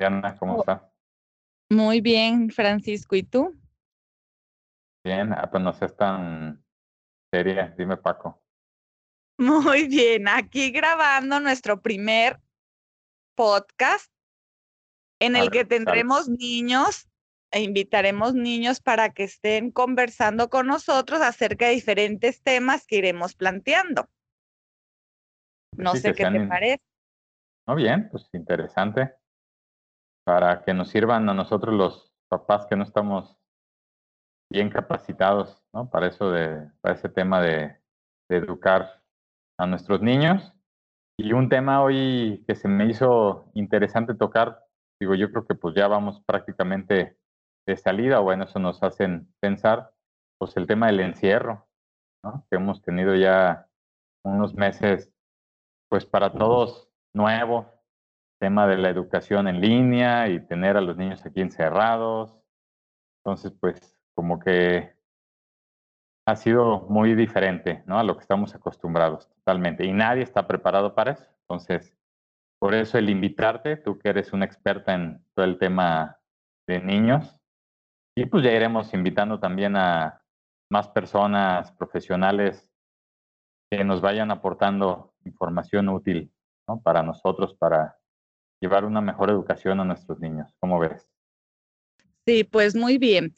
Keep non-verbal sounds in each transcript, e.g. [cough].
Diana, ¿cómo Oh. estás? Muy bien, Francisco, ¿y tú? Bien, ah, pues no seas tan seria, dime Paco. [laughs] Muy bien, aquí grabando nuestro primer podcast en el que ver, tendremos niños e invitaremos niños para que estén conversando con nosotros acerca de diferentes temas que iremos planteando. No Sí, sé qué sean te parece. No, bien, pues interesante. Para que nos sirvan a nosotros los papás que no estamos bien capacitados, ¿no? Para eso de, para ese tema de, educar a nuestros niños. Y un tema hoy que se me hizo interesante tocar, digo, yo creo que pues ya vamos prácticamente de salida, o bueno, eso nos hacen pensar, pues el tema del encierro, ¿no? Que hemos tenido ya unos meses, pues para todos nuevo, tema de la educación en línea y tener a los niños aquí encerrados. Entonces, pues como que ha sido muy diferente, ¿no? A lo que estamos acostumbrados totalmente. Y nadie está preparado para eso. Entonces, por eso el invitarte, tú que eres una experta en todo el tema de niños, y pues ya iremos invitando también a más personas profesionales que nos vayan aportando información útil, ¿no? Para nosotros, para llevar una mejor educación a nuestros niños. ¿Cómo ves? Sí, pues muy bien.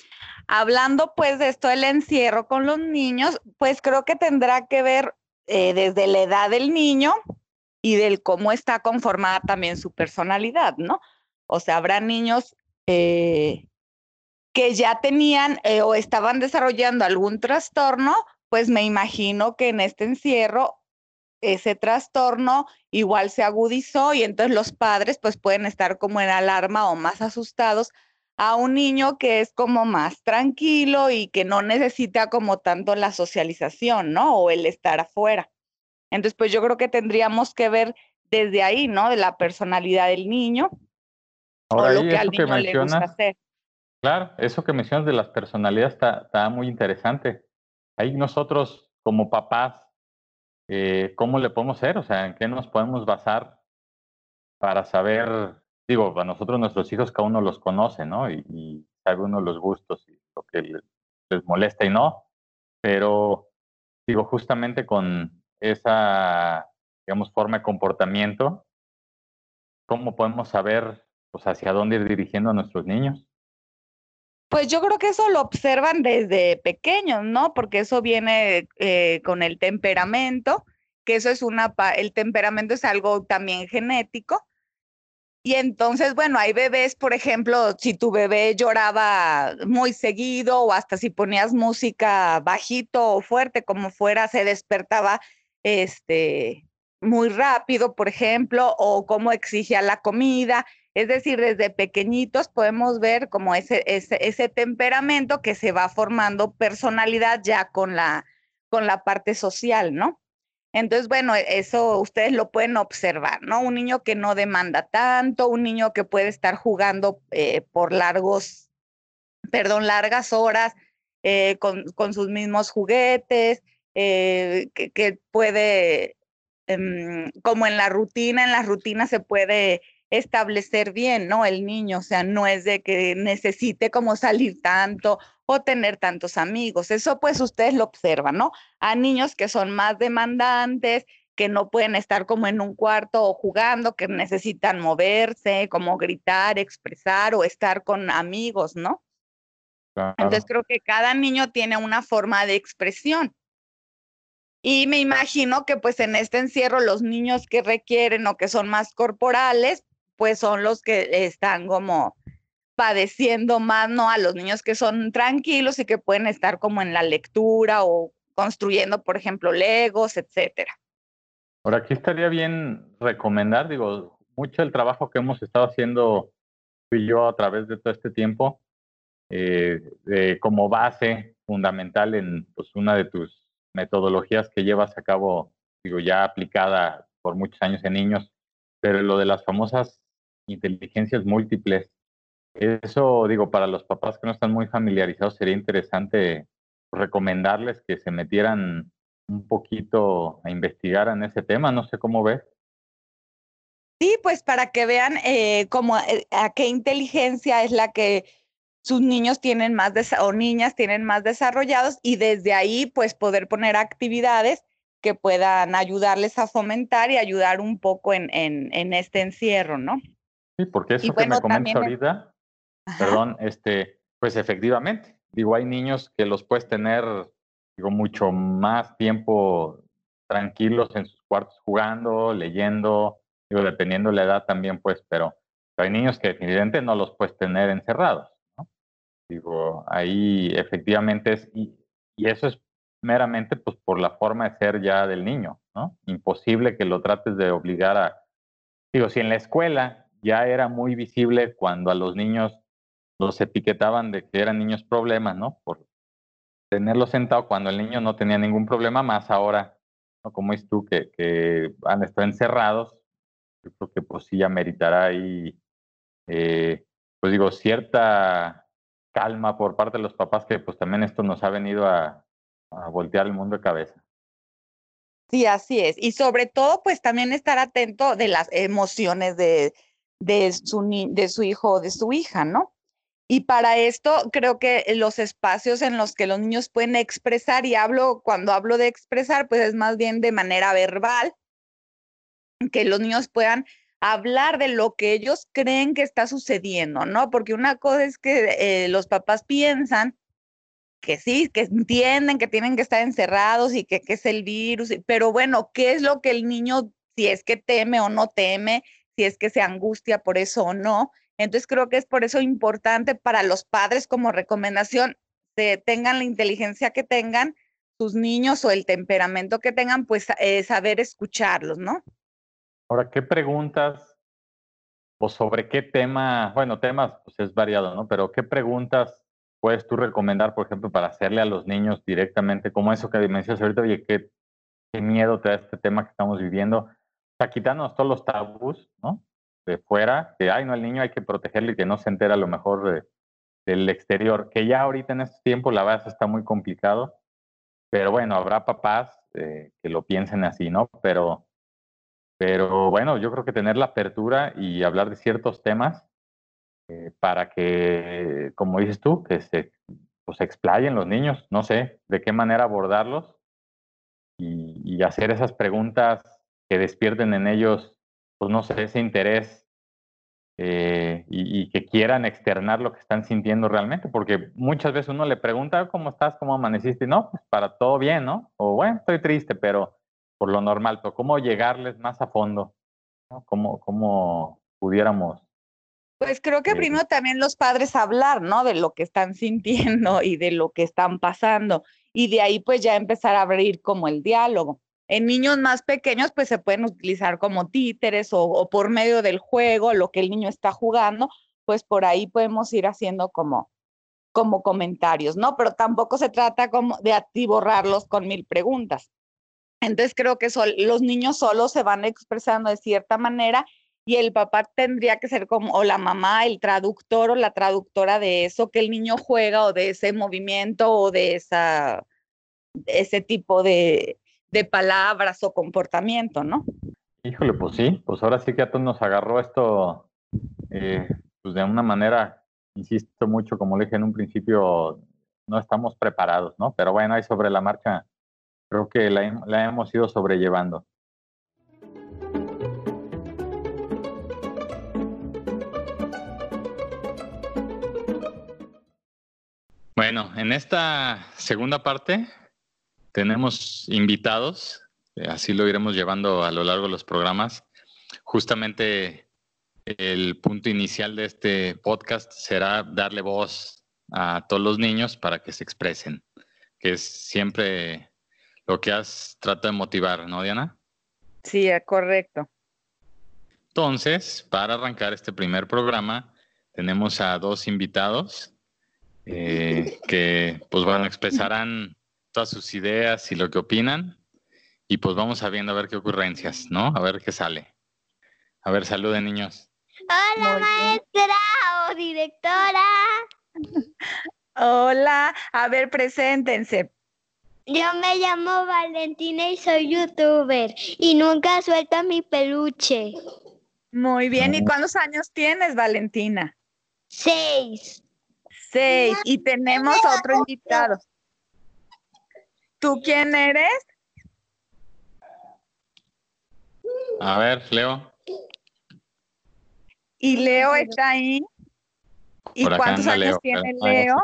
Hablando pues de esto del encierro con los niños, pues creo que tendrá que ver eh, desde la edad del niño y del cómo está conformada también su personalidad, ¿no? O sea, habrá niños eh, que ya tenían eh, o estaban desarrollando algún trastorno, pues me imagino que en este encierro ese trastorno igual se agudizó y entonces los padres pues pueden estar como en alarma o más asustados a un niño que es como más tranquilo y que no necesita como tanto la socialización, ¿no? O el estar afuera. Entonces, pues yo creo que tendríamos que ver desde ahí, ¿no? De la personalidad del niño Ahora, o lo que al eso que niño le gusta hacer. claro, eso que mencionas de las personalidades está, está muy interesante. Ahí nosotros, como papás, eh, ¿cómo le podemos hacer? O sea, ¿en qué nos podemos basar para saber, digo, a nosotros nuestros hijos cada uno los conoce, ¿no? Y, y sabe uno los gustos y lo que le- les molesta y no, pero digo, justamente con esa, digamos, forma de comportamiento, ¿cómo podemos saber, pues, hacia dónde ir dirigiendo a nuestros niños? Pues yo creo que eso lo observan desde pequeños, ¿no? Porque eso viene eh, con el temperamento, que eso es una, el temperamento es algo también genético. Y entonces, bueno, hay bebés, por ejemplo, si tu bebé lloraba muy seguido o hasta si ponías música bajito o fuerte, como fuera, se despertaba este, muy rápido, por ejemplo, o cómo exigía la comida. Es decir, desde pequeñitos podemos ver como ese, ese, temperamento que se va formando personalidad ya con la, con la parte social, ¿no? Entonces, bueno, e- eso ustedes lo pueden observar, ¿no? Un niño que no demanda tanto, un niño que puede estar jugando eh, por largos, perdón, largas horas eh, con, con sus mismos juguetes, eh, que, que puede, em, como en la rutina, en la rutina se puede establecer bien, ¿no? El niño, o sea, no es de que necesite como salir tanto o tener tantos amigos. Eso pues ustedes lo observan, ¿no? a niños que son más demandantes, que no pueden estar como en un cuarto o jugando, que necesitan moverse, como gritar, expresar o estar con amigos, ¿no? Entonces creo que cada niño tiene una forma de expresión. Y me imagino que pues en este encierro los niños que requieren o que son más corporales, pues son los que están como padeciendo más, ¿no? A los niños que son tranquilos y que pueden estar como en la lectura o construyendo, por ejemplo, legos, etcétera. Ahora, aquí estaría bien recomendar, digo, mucho el trabajo que hemos estado haciendo tú y yo a través de todo este tiempo, eh, como base fundamental en pues, una de tus metodologías que llevas a cabo, digo, ya aplicada por muchos años en niños, pero lo de las famosas inteligencias múltiples, eso, digo, para los papás que no están muy familiarizados, sería interesante recomendarles que se metieran un poquito a investigar en ese tema, no sé cómo ves. Sí, pues para que vean eh, cómo, eh, a qué inteligencia es la que sus niños tienen más o niñas tienen más desarrollados y desde ahí pues poder poner actividades que puedan ayudarles a fomentar y ayudar un poco en, en, este encierro, ¿no? Sí, porque eso que me comentas ahorita, perdón, este, pues efectivamente, digo, hay niños que los puedes tener, digo, mucho más tiempo tranquilos en sus cuartos jugando, leyendo, digo, dependiendo la edad también, pues, pero, hay niños que definitivamente no los puedes tener encerrados, ¿no? Digo, ahí efectivamente es, y, eso es meramente pues por la forma de ser ya del niño, ¿no? Imposible que lo trates de obligar a, digo, si en la escuela ya era muy visible cuando a los niños los etiquetaban de que eran niños problemas, ¿no? Por tenerlos sentado cuando el niño no tenía ningún problema, más ahora, ¿no? Como es tú, que, han estado encerrados, yo creo que pues sí ya meritará ahí, eh, pues digo, cierta calma por parte de los papás que pues también esto nos ha venido a, voltear el mundo de cabeza. Sí, así es. Y sobre todo, pues también estar atento de las emociones de, de, su, de su hijo o de su hija, ¿no? Y para esto creo que los espacios en los que los niños pueden expresar, y hablo, cuando hablo de expresar, pues es más bien de manera verbal, que los niños puedan hablar de lo que ellos creen que está sucediendo, ¿no? Porque una cosa es que eh, los papás piensan que sí, que entienden que tienen que estar encerrados y que, que, es el virus, pero bueno, ¿qué es lo que el niño, si es que teme o no teme, si es que se angustia por eso o no? Entonces creo que es por eso importante para los padres como recomendación, que tengan la inteligencia que tengan, sus niños o el temperamento que tengan, pues eh, saber escucharlos, ¿no? Ahora, ¿qué preguntas o sobre qué tema, bueno, temas pues es variado, ¿no? Pero ¿qué preguntas puedes tú recomendar, por ejemplo, para hacerle a los niños directamente, como eso que mencionas ahorita, oye, qué, qué miedo te da este tema que estamos viviendo? Sea, quitándonos todos los tabús, ¿no? De fuera, que, ay, no, el niño hay que protegerle y que no se entera a lo mejor del exterior, que ya ahorita en este tiempo la verdad está muy complicado, pero bueno, habrá papás eh, que lo piensen así, ¿no? Pero pero bueno, yo creo que tener la apertura y hablar de ciertos temas eh, para que, como dices tú, que se pues, explayen los niños, no sé de qué manera abordarlos y, hacer esas preguntas que despierten en ellos, pues no sé, ese interés eh, y, que quieran externar lo que están sintiendo realmente, porque muchas veces uno le pregunta, ¿cómo estás? ¿Cómo amaneciste? Y no, pues para todo bien, ¿no? O bueno, estoy triste, pero por lo normal, pero cómo llegarles más a fondo, ¿no? ¿Cómo, cómo pudiéramos pues creo que primero también los padres hablar, ¿no? De lo que están [laughs] sintiendo y de lo que están pasando. Y de ahí pues ya empezar a abrir como el diálogo. En niños más pequeños pues se pueden utilizar como títeres o, por medio del juego, lo que el niño está jugando, pues por ahí podemos ir haciendo como, como comentarios, ¿no? Pero tampoco se trata como de atiborrarlos con mil preguntas. Entonces creo que los niños solos se van expresando de cierta manera y el papá tendría que ser como, o la mamá, el traductor o la traductora de eso que el niño juega o de ese movimiento o de esa, ese tipo de, de palabras o comportamiento, ¿no? Híjole, pues sí, pues ahora sí que a todos nos agarró esto eh, pues de una manera, insisto mucho, como le dije en un principio, no estamos preparados, ¿no? Pero bueno, ahí sobre la marcha creo que la, hemos ido sobrellevando. Bueno, en esta segunda parte tenemos invitados, eh, así lo iremos llevando a lo largo de los programas. Justamente el punto inicial de este podcast será darle voz a todos los niños para que se expresen, que es siempre lo que has tratado de motivar, ¿no, Diana? Sí, correcto. Entonces, para arrancar este primer programa, tenemos a dos invitados eh, que, pues bueno, expresarán todas sus ideas y lo que opinan. Y pues vamos a viendo a ver qué ocurrencias, ¿no? A ver qué sale. A ver, saluden, niños. Hola, maestra o directora. Hola, a ver, preséntense. Yo me llamo Valentina y soy youtuber y nunca suelto mi peluche. Muy bien. ¿Y cuántos años tienes, Valentina? Seis. Seis. Y tenemos a otro invitado. ¿Tú quién eres? A ver, Leo. Y Leo está ahí. ¿Y Por cuántos años Leo. tiene Leo?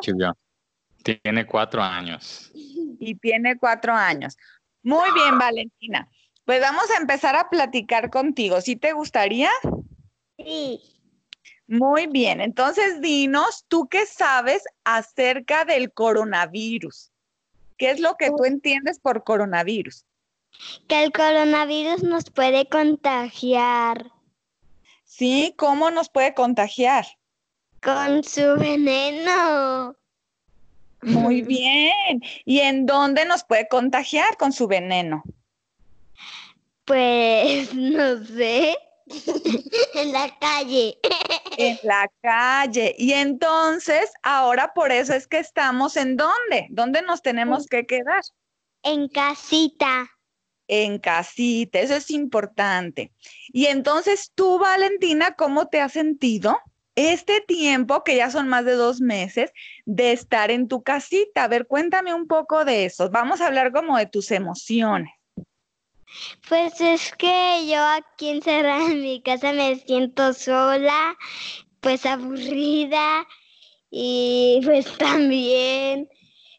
Tiene cuatro años. Y tiene cuatro años. Muy bien, Valentina. Pues vamos a empezar a platicar contigo. ¿Sí te gustaría? Sí. Muy bien. Entonces, dinos, ¿tú qué sabes acerca del coronavirus? ¿Qué es lo que tú entiendes por coronavirus? Que el coronavirus nos puede contagiar Sí, ¿cómo nos puede contagiar? con su veneno. Muy [laughs] bien. ¿Y en dónde nos puede contagiar con su veneno? Pues [laughs] no sé. [laughs] en la calle. En la calle. Y entonces, ahora por eso es que estamos en dónde? ¿Dónde nos tenemos que quedar? En casita. En casita, eso es importante. Y entonces tú, Valentina, ¿cómo te has sentido este tiempo, que ya son más de dos meses, de estar en tu casita? A ver, cuéntame un poco de eso. Vamos a hablar como de tus emociones. Pues es que yo aquí encerrada en mi casa me siento sola, pues aburrida y pues [laughs] también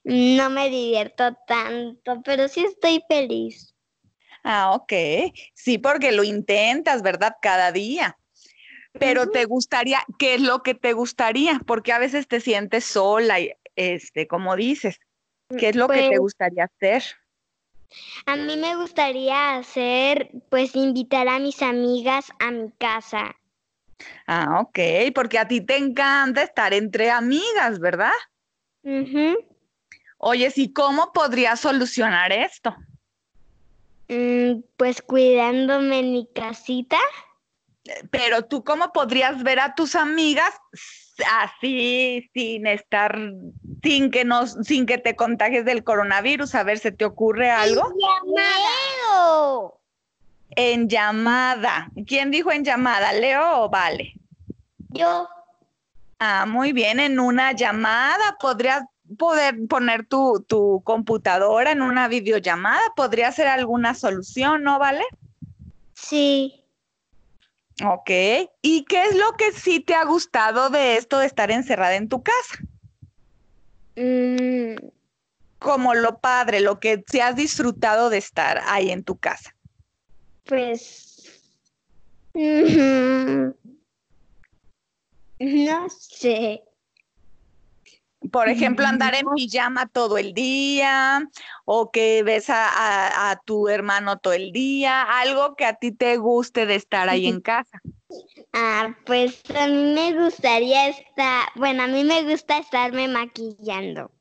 no me divierto tanto, pero sí estoy feliz. Ah, ok. Sí, porque lo intentas, ¿verdad? Cada día. Pero te gustaría, ¿qué es lo que te gustaría? Porque a veces te sientes sola y, este, como dices, ¿qué es lo que te Pues- gustaría hacer? A mí me gustaría hacer, pues invitar a mis amigas a mi casa. Ah, ok, porque a ti te encanta estar entre amigas, ¿verdad? Ujú. Oye, ¿y cómo podrías solucionar esto? Mm, pues cuidándome en mi casita. Pero tú, ¿cómo podrías ver a tus amigas así, sin estar, sin que nos, sin que te contagies del coronavirus? A ver, ¿se te ocurre algo? Leo. En llamada. ¿Quién dijo en llamada? ¿Leo o Vale? Yo. Ah, muy bien, en una llamada podrías poder poner tu, tu computadora en una videollamada, podría ser alguna solución, ¿no, Vale? Sí. Ok. ¿Y qué es lo que sí te ha gustado de esto de estar encerrada en tu casa? Mm, Como lo padre, lo que sí has disfrutado de estar ahí en tu casa. pues. mm, [laughs] no sé. Por ejemplo, andar en pijama todo el día o que ves a, a- a tu hermano todo el día, algo que a ti te guste de estar ahí en casa. Ah, pues a mí me gustaría estar. Bueno, a mí me gusta estarme maquillando.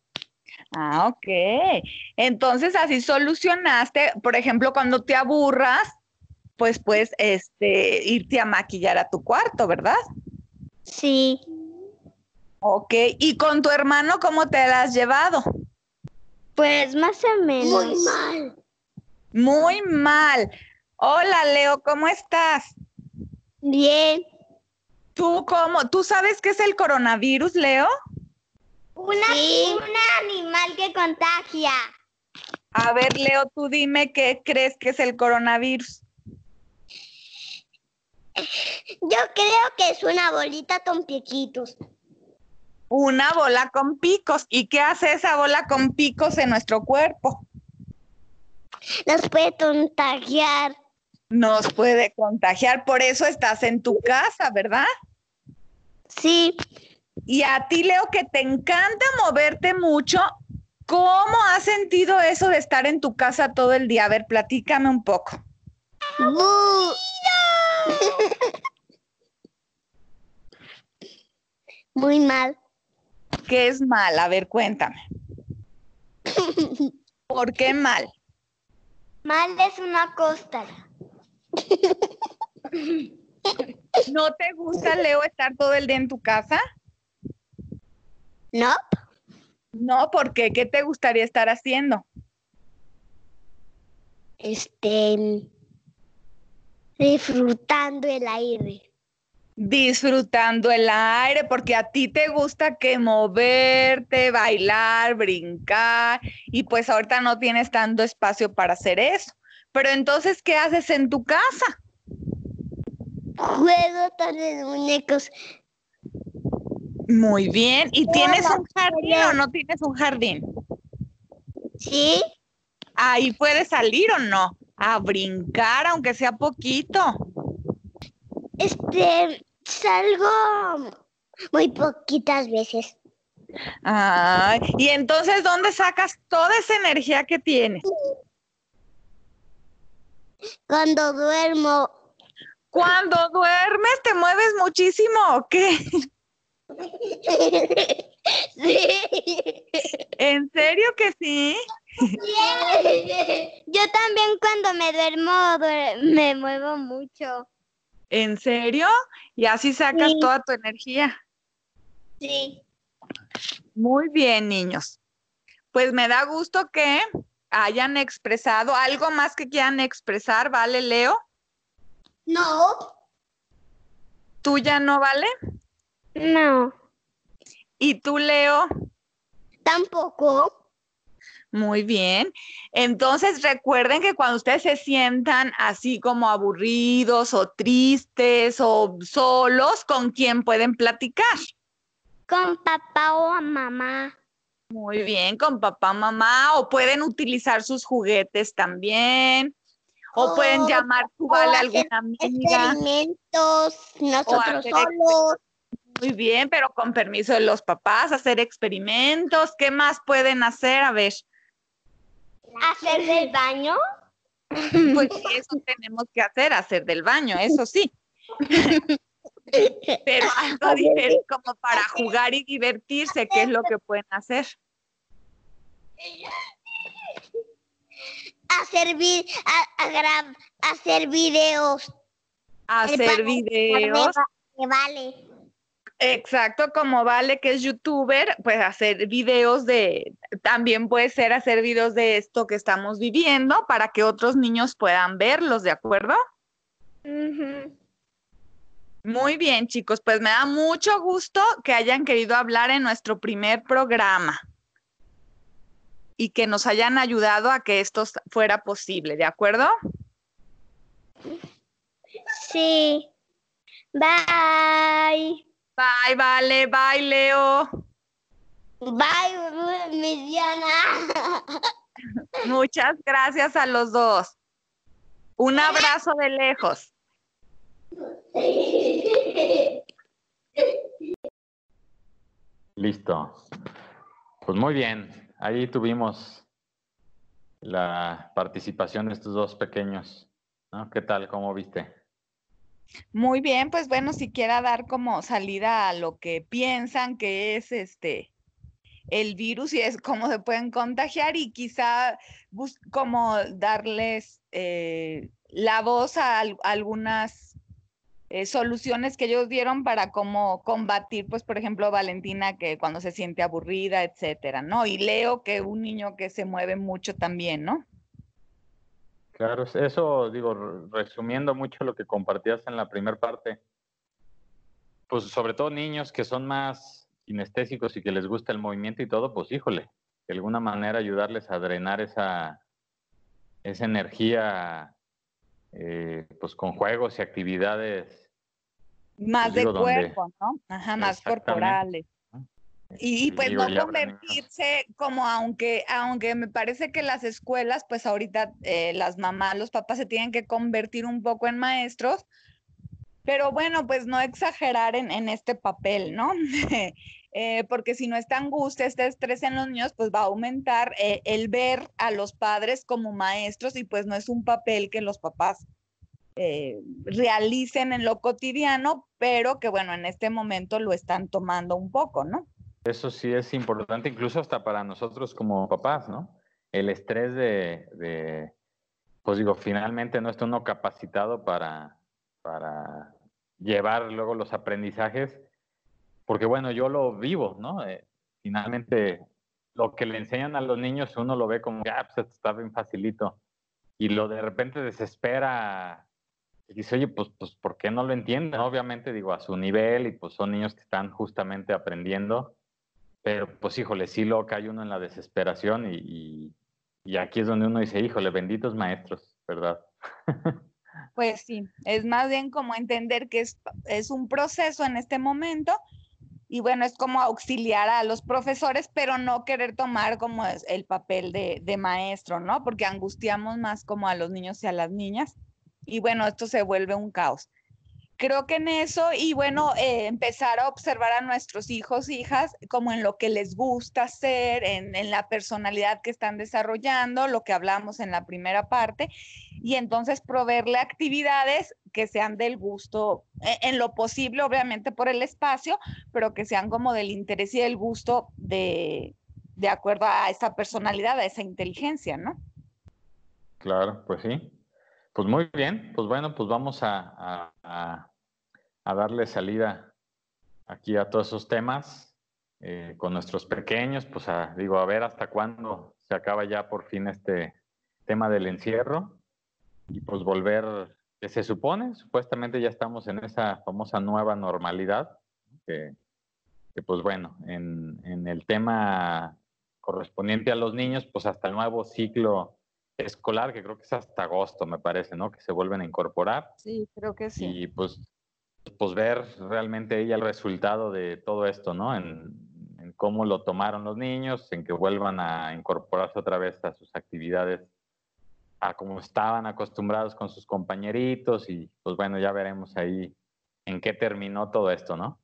Ah, ok. Entonces así solucionaste, por ejemplo, cuando te aburras, pues puedes este, irte a maquillar a tu cuarto, ¿verdad? Sí. Ok. ¿Y con tu hermano cómo te la has llevado? Pues más o menos. Muy mal. Muy mal. Hola, Leo, ¿cómo estás? Bien. ¿Tú cómo? ¿Tú sabes qué es el coronavirus, Leo? Una, Un animal que contagia. A ver, Leo, tú dime qué crees que es el coronavirus. Yo creo que es una bolita con piquitos. Una bola con picos. ¿Y qué hace esa bola con picos en nuestro cuerpo? Nos puede contagiar. Nos puede contagiar, por eso estás en tu casa, ¿verdad? Sí. Y a ti, Leo, que te encanta moverte mucho, ¿cómo has sentido eso de estar en tu casa todo el día? A ver, platícame un poco. Muy [laughs] mal. ¿Qué es mal? A ver, cuéntame. [laughs] ¿Por qué mal? Mal es una costra. ¿No te gusta, Leo, estar todo el día en tu casa? ¿No? No, ¿por qué? ¿Qué te gustaría estar haciendo? Este. disfrutando el aire. Disfrutando el aire, porque a ti te gusta que moverte, bailar, brincar, y pues ahorita no tienes tanto espacio para hacer eso. Pero entonces, ¿qué haces en tu casa? Juego con los muñecos. Muy bien. ¿Y tienes un jardín o no tienes un jardín? ¿Sí? Ahí puedes salir o no, a brincar, aunque sea poquito. Este, salgo muy poquitas veces. Ay, y entonces, ¿dónde sacas toda esa energía que tienes? Cuando duermo, Cuando duermes, ¿te mueves muchísimo o qué? sí. [laughs] ¿En serio que sí? Yo también cuando me duermo duer- me muevo mucho. ¿En serio? Y así sacas Sí. toda tu energía. Sí. Muy bien, niños. Pues me da gusto que hayan expresado algo más que quieran expresar, ¿vale, Leo? No. ¿Tú ya no, vale? No. ¿Y tú, Leo? Tampoco. Muy bien. Entonces recuerden que cuando ustedes se sientan así como aburridos o tristes o solos, ¿con quién pueden platicar? Con papá o mamá. Muy bien, con papá, mamá, o pueden utilizar sus juguetes también, o pueden O- llamar o a alguna amiga. Experimentos, nosotros solos. Muy bien, pero con permiso de los papás, hacer experimentos. ¿Qué más pueden hacer? A ver, Hacer del baño. [laughs] pues eso tenemos que hacer, hacer del baño, eso sí. [laughs] Pero algo diferente como para jugar y divertirse, ¿qué es lo que pueden hacer? Hacer, vi- a- hacer videos. Hacer videos. Vale. Exacto, como Vale, que es youtuber, pues hacer videos de, también puede ser hacer videos de esto que estamos viviendo para que otros niños puedan verlos, ¿de acuerdo? Ujú. Muy bien, chicos, pues me da mucho gusto que hayan querido hablar en nuestro primer programa y que nos hayan ayudado a que esto fuera posible, ¿de acuerdo? Sí. Bye. Bye, Vale, bye, Leo. Bye, mi Diana. [laughs] Muchas gracias a los dos. Un abrazo de lejos. Listo. Pues muy bien. Ahí tuvimos la participación de estos dos pequeños. ¿no? ¿Qué tal? ¿Cómo viste? Muy bien, pues bueno, si quiera dar como salida a lo que piensan que es este el virus y es cómo se pueden contagiar y quizá como darles eh, la voz a al- algunas eh, soluciones que ellos dieron para cómo combatir, pues por ejemplo Valentina que cuando se siente aburrida, etcétera, ¿no? Y Leo que un niño que se mueve mucho también, ¿no? Claro, es- eso digo, re- resumiendo mucho lo que compartías en la primera parte, pues sobre todo niños que son más kinestésicos y que les gusta el movimiento y todo, pues híjole, de alguna manera ayudarles a drenar esa, esa energía, eh, pues con juegos y actividades. Más de digo, donde- cuerpo, ¿no? Ajá, más corporales. Y, y, pues no convertirse como aunque, aunque me parece que las escuelas, pues ahorita eh, las mamás, los papás se tienen que convertir un poco en maestros, pero bueno, pues no exagerar en, en este papel, ¿no? [laughs] Eh, porque si no esta angustia, este estrés en los niños, pues va a aumentar eh, el ver a los padres como maestros y pues no es un papel que los papás eh, realicen en lo cotidiano, pero que bueno, en este momento lo están tomando un poco, ¿no? Eso sí es importante, incluso hasta para nosotros como papás, ¿no? El estrés de, de pues digo, finalmente no está uno capacitado para, para llevar luego los aprendizajes, porque bueno, yo lo vivo, ¿no? Eh, finalmente, lo que le enseñan a los niños, uno lo ve como, ah, pues está bien facilito, y lo de repente desespera Y dice, oye, pues, pues, ¿por qué no lo entienden? Obviamente, digo, a su nivel, y pues son niños que están justamente aprendiendo, pero pues, híjole, sí lo cae uno en la desesperación y, y aquí es donde uno dice, híjole, benditos maestros, ¿verdad? [laughs] Pues sí, es más bien como entender que es, es un proceso en este momento y bueno, es como auxiliar a los profesores, pero no querer tomar como el papel de, de, maestro, ¿no? Porque angustiamos más como a los niños y a las niñas. Y bueno, esto se vuelve un caos creo que en eso y bueno, eh, empezar a observar a nuestros hijos, hijas, como en lo que les gusta hacer, en, en, la personalidad que están desarrollando, lo que hablamos en la primera parte, y entonces proveerle actividades que sean del gusto, en, en lo posible, obviamente por el espacio, pero que sean como del interés y del gusto de, de acuerdo a esa personalidad, a esa inteligencia, ¿no? Claro, pues sí. Pues muy bien, pues bueno, pues vamos a darle salida aquí a todos esos temas eh, con nuestros pequeños, pues a, digo, a ver hasta cuándo se acaba ya por fin este tema del encierro y pues volver, que se supone, supuestamente ya estamos en esa famosa nueva normalidad, que, que pues bueno, en, en el tema correspondiente a los niños, pues hasta el nuevo ciclo escolar, que creo que es hasta agosto, me parece, ¿no? Que se vuelven a incorporar. Sí, creo que sí. Y pues, pues ver realmente ella el resultado de todo esto, ¿no? En, cómo lo tomaron los niños, en que vuelvan a incorporarse otra vez a sus actividades, a como estaban acostumbrados con sus compañeritos y pues bueno, ya veremos ahí en qué terminó todo esto, ¿no?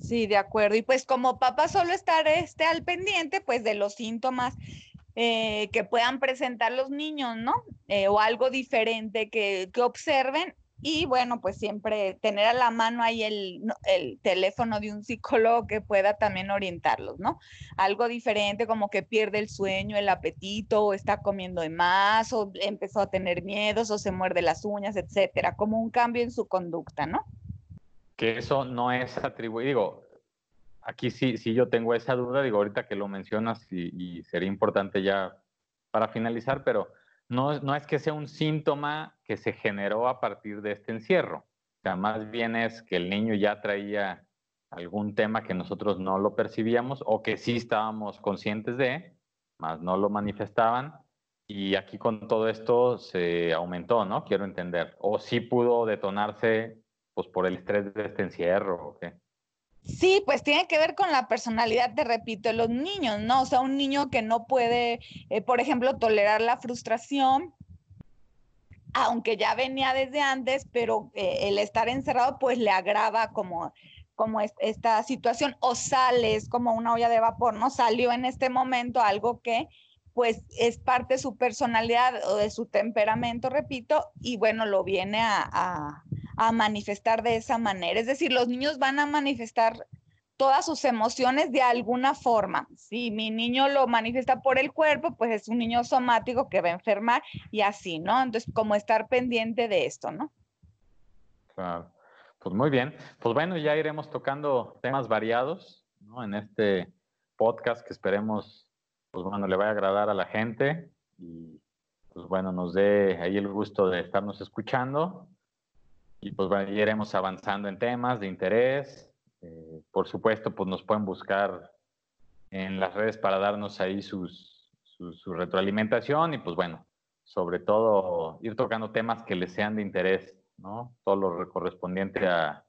Sí, de acuerdo. Y pues como papá solo estar este al pendiente, pues de los síntomas eh, que puedan presentar los niños, ¿no? Eh, o algo diferente que, que, observen. Y bueno, pues siempre tener a la mano ahí el, el, teléfono de un psicólogo que pueda también orientarlos, ¿no? Algo diferente como que pierde el sueño, el apetito, o está comiendo de más, o empezó a tener miedos, o se muerde las uñas, etcétera, como un cambio en su conducta, ¿no? Que eso no es atribuido, digo, aquí sí, sí yo tengo esa duda, digo, ahorita que lo mencionas y, y sería importante ya para finalizar, pero no, no, es que sea un síntoma que se generó a partir de este encierro. O sea, más bien es que el niño ya traía algún tema que nosotros no lo percibíamos o que sí estábamos conscientes de, más no lo manifestaban. Y aquí con todo esto se aumentó, ¿no? Quiero entender. O sí pudo detonarse pues por el estrés de este encierro o qué. Sí, pues tiene que ver con la personalidad, te repito, los niños, ¿no? O sea, un niño que no puede, eh, por ejemplo, tolerar la frustración, aunque ya venía desde antes, pero eh, el estar encerrado pues le agrava como, como es, esta situación, o sales como una olla de vapor, ¿no? Salió en este momento algo que pues es parte de su personalidad o de su temperamento, repito, y bueno, lo viene a, a manifestar de esa manera. Es decir, los niños van a manifestar todas sus emociones de alguna forma. Si mi niño lo manifiesta por el cuerpo, pues es un niño somático que va a enfermar y así, ¿no? Entonces, como estar pendiente de esto, ¿no? Claro. Pues muy bien. Pues bueno, ya iremos tocando temas variados. En este podcast que esperemos pues bueno, le va a agradar a la gente y pues bueno, nos dé ahí el gusto de estarnos escuchando y pues bueno, iremos avanzando en temas de interés. Eh, por supuesto, pues nos pueden buscar en las redes para darnos ahí sus, su, su, retroalimentación y pues bueno, sobre todo ir tocando temas que les sean de interés, ¿no? Todo lo correspondiente a,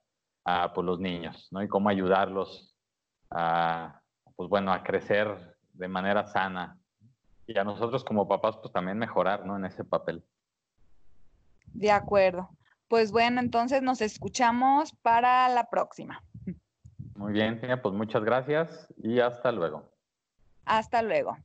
a pues, los niños, ¿no? Y cómo ayudarlos a, pues bueno, a crecer de manera sana. Y a nosotros como papás, pues también mejorar, ¿no? En ese papel. De acuerdo. Pues bueno, entonces nos escuchamos para la próxima. Muy bien, pues muchas gracias y hasta luego. Hasta luego.